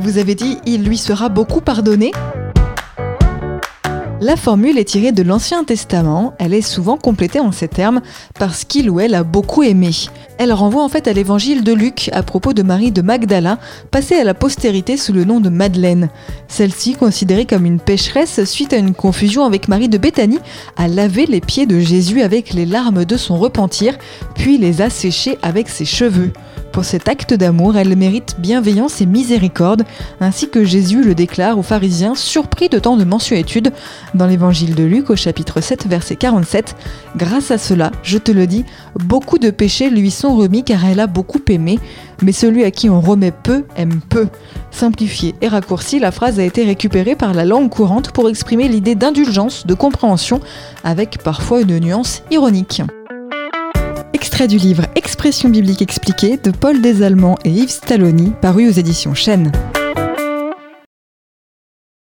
Vous avez dit il lui sera beaucoup pardonné la formule est tirée de l'Ancien Testament, elle est souvent complétée en ces termes parce qu'il ou elle a beaucoup aimé. Elle renvoie en fait à l'évangile de Luc à propos de Marie de Magdala, passée à la postérité sous le nom de Madeleine. Celle-ci, considérée comme une pécheresse suite à une confusion avec Marie de Béthanie, a lavé les pieds de Jésus avec les larmes de son repentir, puis les a séchés avec ses cheveux. Pour cet acte d'amour, elle mérite bienveillance et miséricorde, ainsi que Jésus le déclare aux pharisiens surpris de tant de mensuétude dans l'évangile de Luc au chapitre 7 verset 47. Grâce à cela, je te le dis, beaucoup de péchés lui sont remis car elle a beaucoup aimé, mais celui à qui on remet peu aime peu. Simplifiée et raccourcie, la phrase a été récupérée par la langue courante pour exprimer l'idée d'indulgence, de compréhension, avec parfois une nuance ironique du livre Expression biblique expliquée de Paul Desallemands et Yves Stalloni, paru aux éditions Chênes.